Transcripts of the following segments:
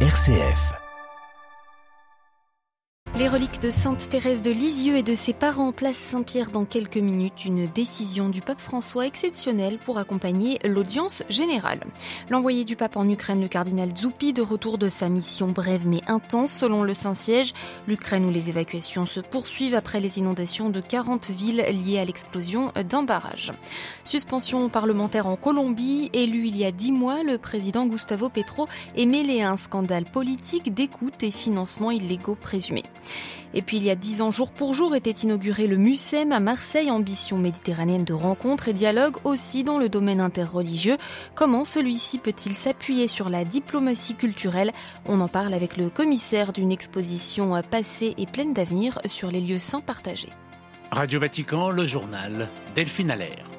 RCF. Les reliques de Sainte Thérèse de Lisieux et de ses parents place Saint-Pierre dans quelques minutes. Une décision du pape François exceptionnelle pour accompagner l'audience générale. L'envoyé du pape en Ukraine, le cardinal Zoupi, de retour de sa mission brève mais intense selon le Saint-Siège. L'Ukraine où les évacuations se poursuivent après les inondations de 40 villes liées à l'explosion d'un barrage. Suspension parlementaire en Colombie. Élu il y a dix mois, le président Gustavo Petro est mêlé à un scandale politique d'écoute et financement illégaux présumés. Et puis il y a dix ans, jour pour jour, était inauguré le MUSEM à Marseille, ambition méditerranéenne de rencontres et dialogue aussi dans le domaine interreligieux. Comment celui-ci peut-il s'appuyer sur la diplomatie culturelle? On en parle avec le commissaire d'une exposition passée et pleine d'avenir sur les lieux saints partagés. Radio Vatican, le journal Delphine Allaire.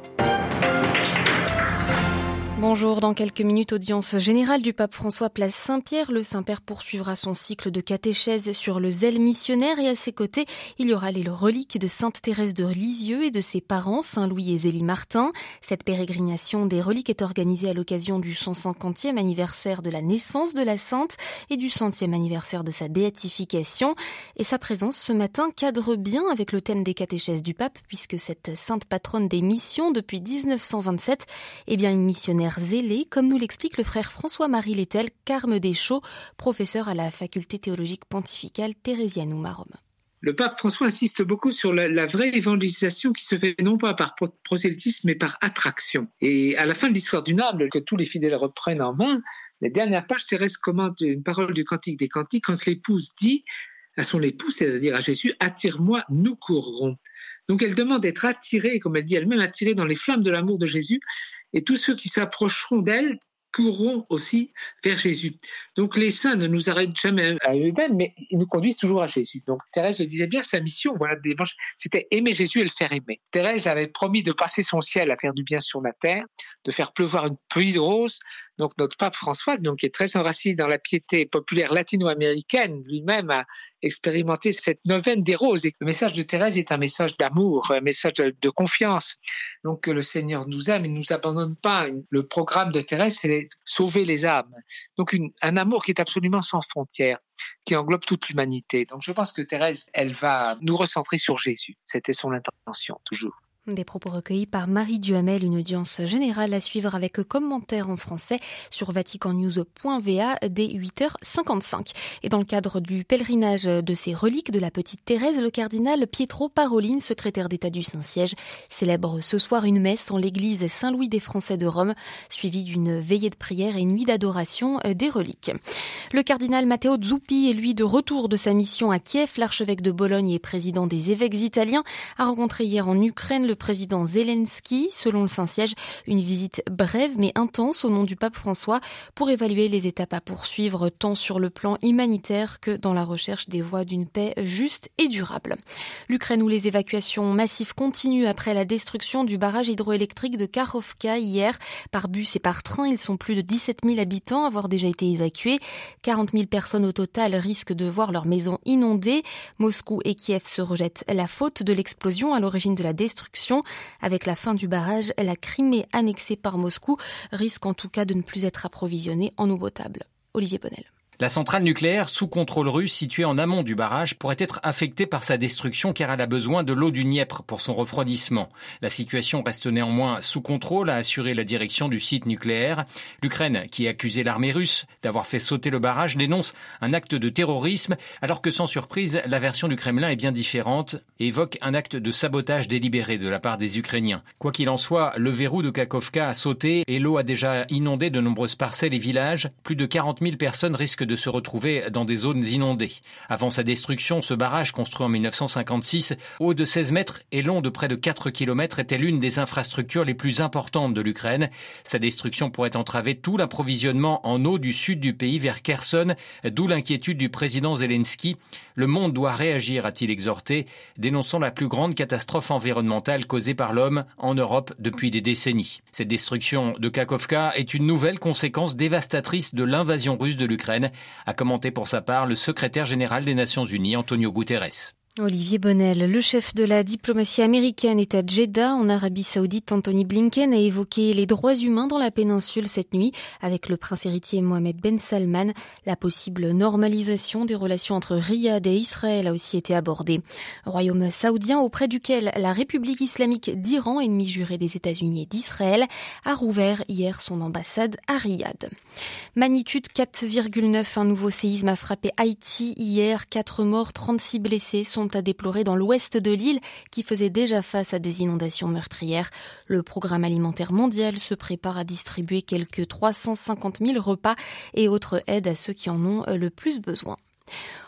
Bonjour, dans quelques minutes, audience générale du pape François Place Saint-Pierre. Le Saint-Père poursuivra son cycle de catéchèse sur le zèle missionnaire et à ses côtés, il y aura les reliques de Sainte Thérèse de Lisieux et de ses parents, Saint-Louis et Zélie Martin. Cette pérégrination des reliques est organisée à l'occasion du 150e anniversaire de la naissance de la Sainte et du centième anniversaire de sa béatification. Et sa présence ce matin cadre bien avec le thème des catéchèses du pape puisque cette sainte patronne des missions depuis 1927 est bien une missionnaire zélé, comme nous l'explique le frère François-Marie Lettel, Carme Deschaux, professeur à la faculté théologique pontificale Thérésianum à Rome. Le pape François insiste beaucoup sur la, vraie évangélisation qui se fait non pas par prosélytisme mais par attraction. Et à la fin de l'histoire du Nable, que tous les fidèles reprennent en main, la dernière page, Thérèse commente une parole du Cantique des Cantiques quand l'épouse dit à son époux, c'est-à-dire à Jésus, attire-moi, nous courrons. Donc elle demande d'être attirée, comme elle dit elle-même, attirée dans les flammes de l'amour de Jésus, et tous ceux qui s'approcheront d'elle courront aussi vers Jésus. Donc les saints ne nous arrêtent jamais à eux-mêmes, mais ils nous conduisent toujours à Jésus. Donc Thérèse le disait bien, sa mission, voilà, c'était aimer Jésus et le faire aimer. Thérèse avait promis de passer son ciel à faire du bien sur la terre, de faire pleuvoir une pluie de roses, donc notre pape François, donc, qui est très enraciné dans la piété populaire latino-américaine, lui-même a expérimenté cette neuvaine des roses. Et le message de Thérèse est un message d'amour, un message de, confiance. Donc le Seigneur nous aime, il ne nous abandonne pas. Le programme de Thérèse, c'est sauver les âmes. Donc un amour qui est absolument sans frontières qui englobe toute l'humanité. Donc je pense que Thérèse, elle va nous recentrer sur Jésus. C'était son intention, toujours. Des propos recueillis par Marie Duhamel, une audience générale à suivre avec commentaires en français sur vaticannews.va dès 8h55. Et dans le cadre du pèlerinage de ces reliques de la petite Thérèse, le cardinal Pietro Parolin, secrétaire d'État du Saint-Siège, célèbre ce soir une messe en l'église Saint-Louis des Français de Rome, suivie d'une veillée de prière et nuit d'adoration des reliques. Le cardinal Matteo Zuppi est lui de retour de sa mission à Kiev. L'archevêque de Bologne et président des évêques italiens a rencontré hier en Ukraine le président Zelensky. Selon le Saint-Siège, une visite brève mais intense au nom du pape François pour évaluer les étapes à poursuivre tant sur le plan humanitaire que dans la recherche des voies d'une paix juste et durable. L'Ukraine où les évacuations massives continuent après la destruction du barrage hydroélectrique de Karovka hier par bus et par train. Ils sont plus de 17 000 habitants à avoir déjà été évacués. 40 000 personnes au total risquent de voir leur maison inondée. Moscou et Kiev se rejettent la faute de l'explosion à l'origine de la destruction. Avec la fin du barrage, la Crimée annexée par Moscou risque en tout cas de ne plus être approvisionnée en eau potable. Olivier Bonnel. La centrale nucléaire sous contrôle russe située en amont du barrage pourrait être affectée par sa destruction car elle a besoin de l'eau du Dniepr pour son refroidissement. La situation reste néanmoins sous contrôle, a assuré la direction du site nucléaire. L'Ukraine, qui a accusé l'armée russe d'avoir fait sauter le barrage, dénonce un acte de terrorisme alors que sans surprise, la version du Kremlin est bien différente et évoque un acte de sabotage délibéré de la part des Ukrainiens. Quoi qu'il en soit, le verrou de Kakovka a sauté et l'eau a déjà inondé de nombreuses parcelles et villages. Plus de 40 000 personnes risquent de se retrouver dans des zones inondées. Avant sa destruction, ce barrage construit en 1956, haut de 16 mètres et long de près de 4 km, était l'une des infrastructures les plus importantes de l'Ukraine. Sa destruction pourrait entraver tout l'approvisionnement en eau du sud du pays vers Kherson, d'où l'inquiétude du président Zelensky. Le monde doit réagir, a-t-il exhorté, dénonçant la plus grande catastrophe environnementale causée par l'homme en Europe depuis des décennies. Cette destruction de Kakovka est une nouvelle conséquence dévastatrice de l'invasion russe de l'Ukraine, a commenté pour sa part le secrétaire général des Nations Unies, Antonio Guterres. Olivier Bonnel, le chef de la diplomatie américaine, est à Jeddah, en Arabie Saoudite. Anthony Blinken a évoqué les droits humains dans la péninsule cette nuit avec le prince héritier Mohamed Ben Salman. La possible normalisation des relations entre Riyad et Israël a aussi été abordée. Royaume saoudien auprès duquel la République islamique d'Iran, ennemi juré des États-Unis et d'Israël, a rouvert hier son ambassade à Riyad. Magnitude 4,9, un nouveau séisme a frappé Haïti hier. 4 morts, 36 blessés à déplorer dans l'ouest de l'île qui faisait déjà face à des inondations meurtrières. Le programme alimentaire mondial se prépare à distribuer quelques 350 000 repas et autres aides à ceux qui en ont le plus besoin.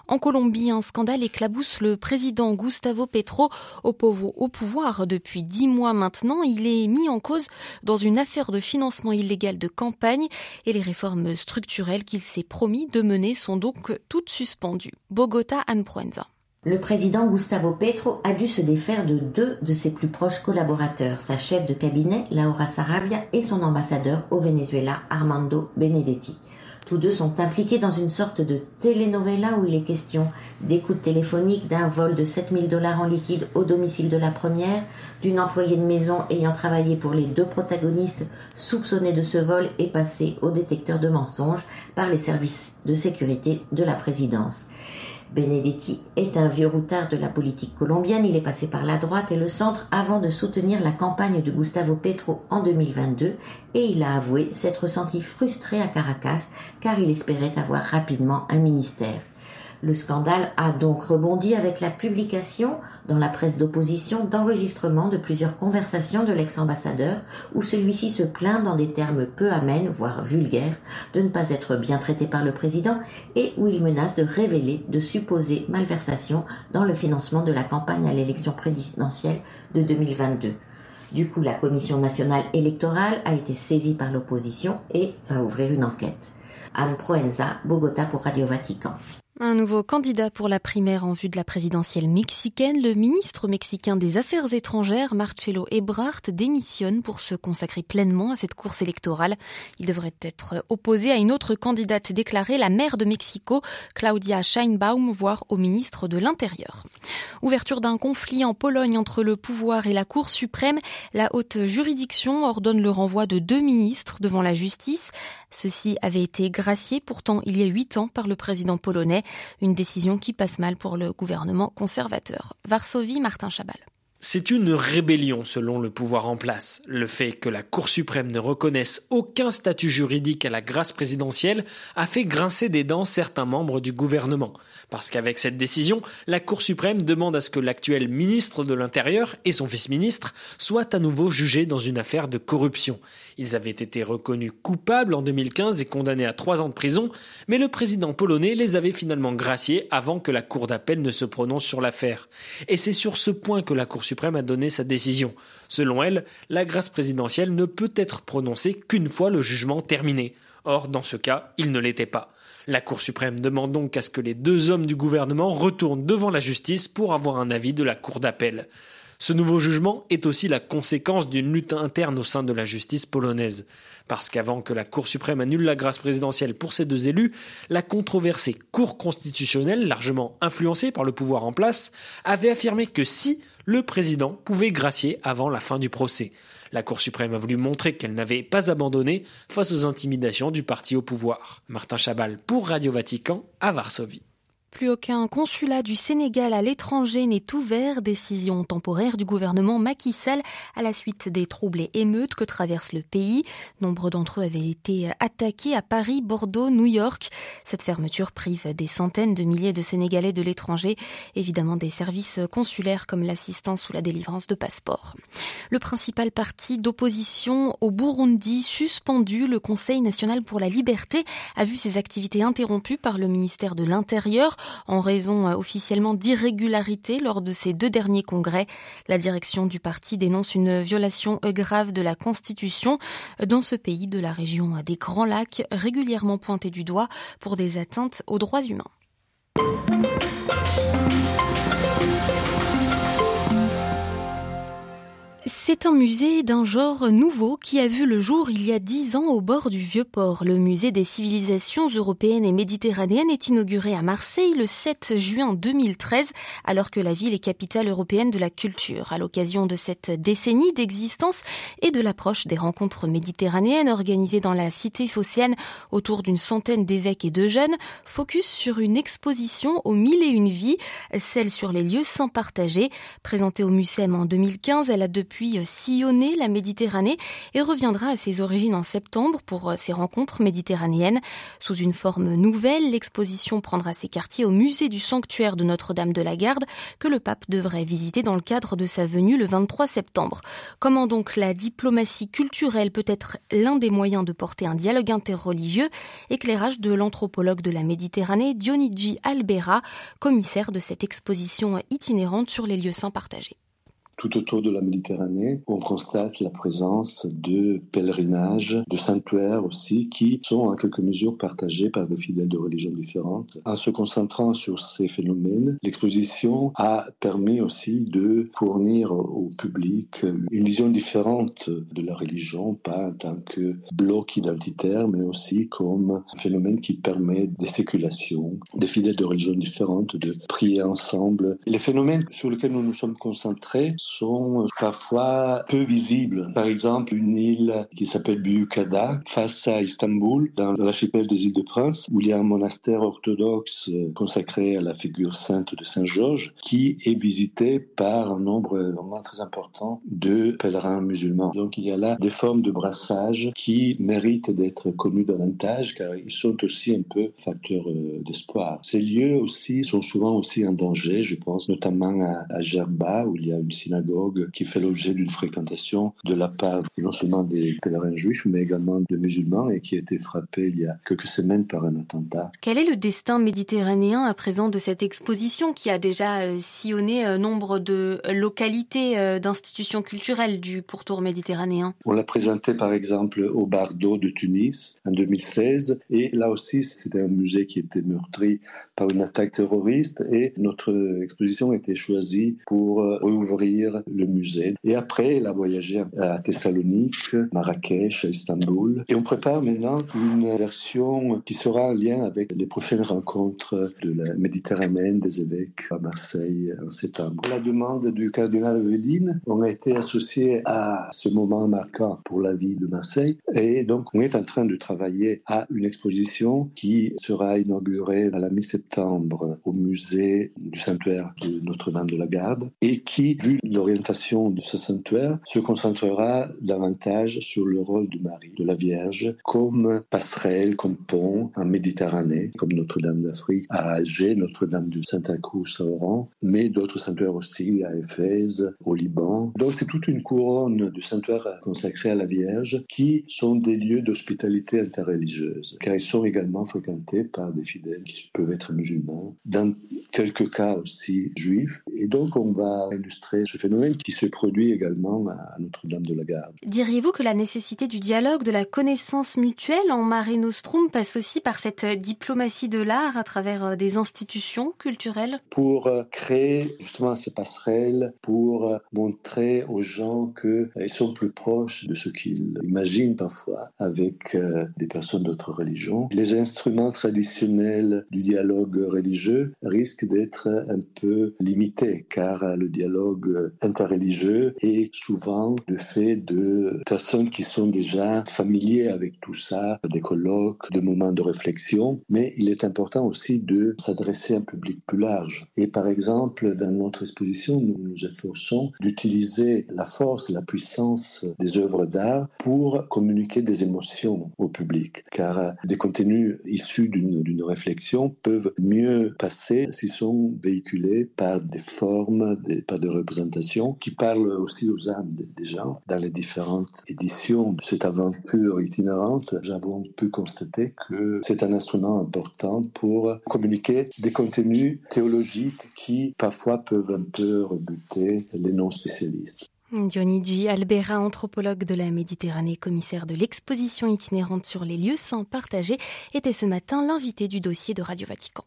En Colombie, un scandale éclabousse le président Gustavo Petro au, pouvoir depuis dix mois maintenant. Il est mis en cause dans une affaire de financement illégal de campagne et les réformes structurelles qu'il s'est promis de mener sont donc toutes suspendues. Bogota, Anne Proenza. Le président Gustavo Petro a dû se défaire de deux de ses plus proches collaborateurs, sa chef de cabinet Laura Sarabia et son ambassadeur au Venezuela Armando Benedetti. Tous deux sont impliqués dans une sorte de telenovela où il est question d'écoute téléphonique, d'un vol de 7000 dollars en liquide au domicile de la première, d'une employée de maison ayant travaillé pour les deux protagonistes soupçonnés de ce vol et passés au détecteur de mensonges par les services de sécurité de la présidence. Benedetti est un vieux routard de la politique colombienne. Il est passé par la droite et le centre avant de soutenir la campagne de Gustavo Petro en 2022 et il a avoué s'être senti frustré à Caracas car il espérait avoir rapidement un ministère. Le scandale a donc rebondi avec la publication dans la presse d'opposition d'enregistrements de plusieurs conversations de l'ex-ambassadeur où celui-ci se plaint dans des termes peu amènes, voire vulgaires, de ne pas être bien traité par le président et où il menace de révéler de supposées malversations dans le financement de la campagne à l'élection présidentielle de 2022. Du coup, la Commission nationale électorale a été saisie par l'opposition et va ouvrir une enquête. Anne Proenza, Bogota pour Radio Vatican. Un nouveau candidat pour la primaire en vue de la présidentielle mexicaine, le ministre mexicain des Affaires étrangères, Marcelo Ebrard, démissionne pour se consacrer pleinement à cette course électorale. Il devrait être opposé à une autre candidate déclarée, la maire de Mexico, Claudia Scheinbaum, voire au ministre de l'Intérieur. Ouverture d'un conflit en Pologne entre le pouvoir et la Cour suprême, la haute juridiction ordonne le renvoi de deux ministres devant la justice. Ceci avait été gracié pourtant il y a huit ans par le président polonais, une décision qui passe mal pour le gouvernement conservateur. Varsovie, Martin Chabal. C'est une rébellion selon le pouvoir en place. Le fait que la Cour suprême ne reconnaisse aucun statut juridique à la grâce présidentielle a fait grincer des dents certains membres du gouvernement. Parce qu'avec cette décision, la Cour suprême demande à ce que l'actuel ministre de l'Intérieur et son vice-ministre soient à nouveau jugés dans une affaire de corruption. Ils avaient été reconnus coupables en 2015 et condamnés à trois ans de prison, mais le président polonais les avait finalement graciés avant que la Cour d'appel ne se prononce sur l'affaire. Et c'est sur ce point que la Cour suprême a donné sa décision. Selon elle, la grâce présidentielle ne peut être prononcée qu'une fois le jugement terminé. Or, dans ce cas, il ne l'était pas. La Cour suprême demande donc à ce que les deux hommes du gouvernement retournent devant la justice pour avoir un avis de la Cour d'appel. Ce nouveau jugement est aussi la conséquence d'une lutte interne au sein de la justice polonaise. Parce qu'avant que la Cour suprême annule la grâce présidentielle pour ces deux élus, la controversée Cour constitutionnelle, largement influencée par le pouvoir en place, avait affirmé que si le président pouvait gracier avant la fin du procès. La Cour suprême a voulu montrer qu'elle n'avait pas abandonné face aux intimidations du parti au pouvoir. Martin Chabal pour Radio Vatican à Varsovie. Plus aucun consulat du Sénégal à l'étranger n'est ouvert. Décision temporaire du gouvernement Macky Sall à la suite des troubles et émeutes que traverse le pays. Nombre d'entre eux avaient été attaqués à Paris, Bordeaux, New York. Cette fermeture prive des centaines de milliers de Sénégalais de l'étranger, évidemment des services consulaires comme l'assistance ou la délivrance de passeports. Le principal parti d'opposition au Burundi suspendu, le Conseil national pour la liberté, a vu ses activités interrompues par le ministère de l'Intérieur en raison euh, officiellement d'irrégularités lors de ces deux derniers congrès. La direction du parti dénonce une violation grave de la Constitution dans ce pays de la région des Grands Lacs, régulièrement pointé du doigt pour des atteintes aux droits humains. C'est un musée d'un genre nouveau qui a vu le jour il y a dix ans au bord du Vieux-Port. Le musée des civilisations européennes et méditerranéennes est inauguré à Marseille le 7 juin 2013, alors que la ville est capitale européenne de la culture. À l'occasion de cette décennie d'existence et de l'approche des rencontres méditerranéennes organisées dans la cité phocéenne autour d'une centaine d'évêques et de jeunes, focus sur une exposition aux mille et une vies, celle sur les lieux sans partager. Présentée au MUSEM en 2015, elle a depuis puis sillonner la Méditerranée et reviendra à ses origines en septembre pour ses rencontres méditerranéennes. Sous une forme nouvelle, l'exposition prendra ses quartiers au musée du sanctuaire de Notre-Dame de la Garde que le pape devrait visiter dans le cadre de sa venue le 23 septembre. Comment donc la diplomatie culturelle peut être l'un des moyens de porter un dialogue interreligieux? Éclairage de l'anthropologue de la Méditerranée Dionigi Albera, commissaire de cette exposition itinérante sur les lieux saints partagés tout autour de la Méditerranée, on constate la présence de pèlerinages, de sanctuaires aussi, qui sont en quelque mesure partagés par des fidèles de religions différentes. En se concentrant sur ces phénomènes, l'exposition a permis aussi de fournir au public une vision différente de la religion, pas en tant que bloc identitaire, mais aussi comme un phénomène qui permet des séculations, des fidèles de religions différentes, de prier ensemble. Les phénomènes sur lesquels nous nous sommes concentrés parfois peu visibles. Par exemple, une île qui s'appelle Büyükada, face à Istanbul, dans l'archipel des îles de Prince, où il y a un monastère orthodoxe consacré à la figure sainte de Saint Georges, qui est visité par un nombre vraiment très important de pèlerins musulmans. Donc il y a là des formes de brassage qui méritent d'être connues davantage, car ils sont aussi un peu facteurs euh, d'espoir. Ces lieux aussi sont souvent aussi en danger, je pense notamment à, à Gerba, où il y a une synagogue qui fait l'objet d'une fréquentation de la part non seulement des pèlerins juifs, mais également de musulmans et qui a été frappé il y a quelques semaines par un attentat. Quel est le destin méditerranéen à présent de cette exposition qui a déjà euh, sillonné euh, nombre de localités, euh, d'institutions culturelles du pourtour méditerranéen? On l'a présenté par exemple au Bardo de Tunis en 2016 et là aussi c'était un musée qui était meurtri par une attaque terroriste. Et notre exposition a été choisie pour rouvrir le musée. Et après, elle a voyagé à Thessalonique, Marrakech, Istanbul. Et on prépare maintenant une version qui sera en lien avec les prochaines rencontres de la Méditerranée des évêques à Marseille en septembre. la demande du cardinal Eveline, on a été associé à ce moment marquant pour la vie de Marseille. Et donc, on est en train de travailler à une exposition qui sera inaugurée à la mi-septembre au musée du sanctuaire de Notre-Dame de la Garde et qui, vu l'orientation de ce sanctuaire se concentrera davantage sur le rôle de Marie, de la Vierge, comme passerelle, comme pont en Méditerranée, comme Notre-Dame d'Afrique à Alger, Notre-Dame de Saint-Acous à Oran, mais d'autres sanctuaires aussi à Éphèse, au Liban. Donc c'est toute une couronne de sanctuaires consacrés à la Vierge qui sont des lieux d'hospitalité interreligieuse, car ils sont également fréquentés par des fidèles qui peuvent être musulmans, dans quelques cas aussi juifs. Et donc on va illustrer ce phénomène qui se produit également à Notre-Dame de la Garde. Diriez-vous que la nécessité du dialogue, de la connaissance mutuelle en Mare Nostrum passe aussi par cette diplomatie de l'art à travers euh, des institutions culturelles? Pour euh, créer justement ces passerelles, pour euh, montrer aux gens qu'ils sont plus proches de ce qu'ils imaginent parfois avec des personnes d'autres religions. Les instruments traditionnels du dialogue religieux risquent d'être un peu limités car le dialogue interreligieux et souvent le fait de personnes qui sont déjà familiers avec tout ça, des colloques, des moments de réflexion, mais il est important aussi de s'adresser à un public plus large. Et par exemple, dans notre exposition, nous nous efforçons d'utiliser la force, la puissance des œuvres d'art pour communiquer des émotions au public, car des contenus issus d'une réflexion peuvent mieux passer s'ils sont véhiculés par des formes, des, par des représentations qui parle aussi aux âmes des gens. Dans les différentes éditions de cette aventure itinérante, nous pu constater que c'est un instrument important pour communiquer des contenus théologiques qui parfois peuvent un peu rebuter les non-spécialistes. Dionigi Albera, anthropologue de la Méditerranée, commissaire de l'exposition itinérante sur les lieux saints partagés, était ce matin l'invité du dossier de Radio Vatican.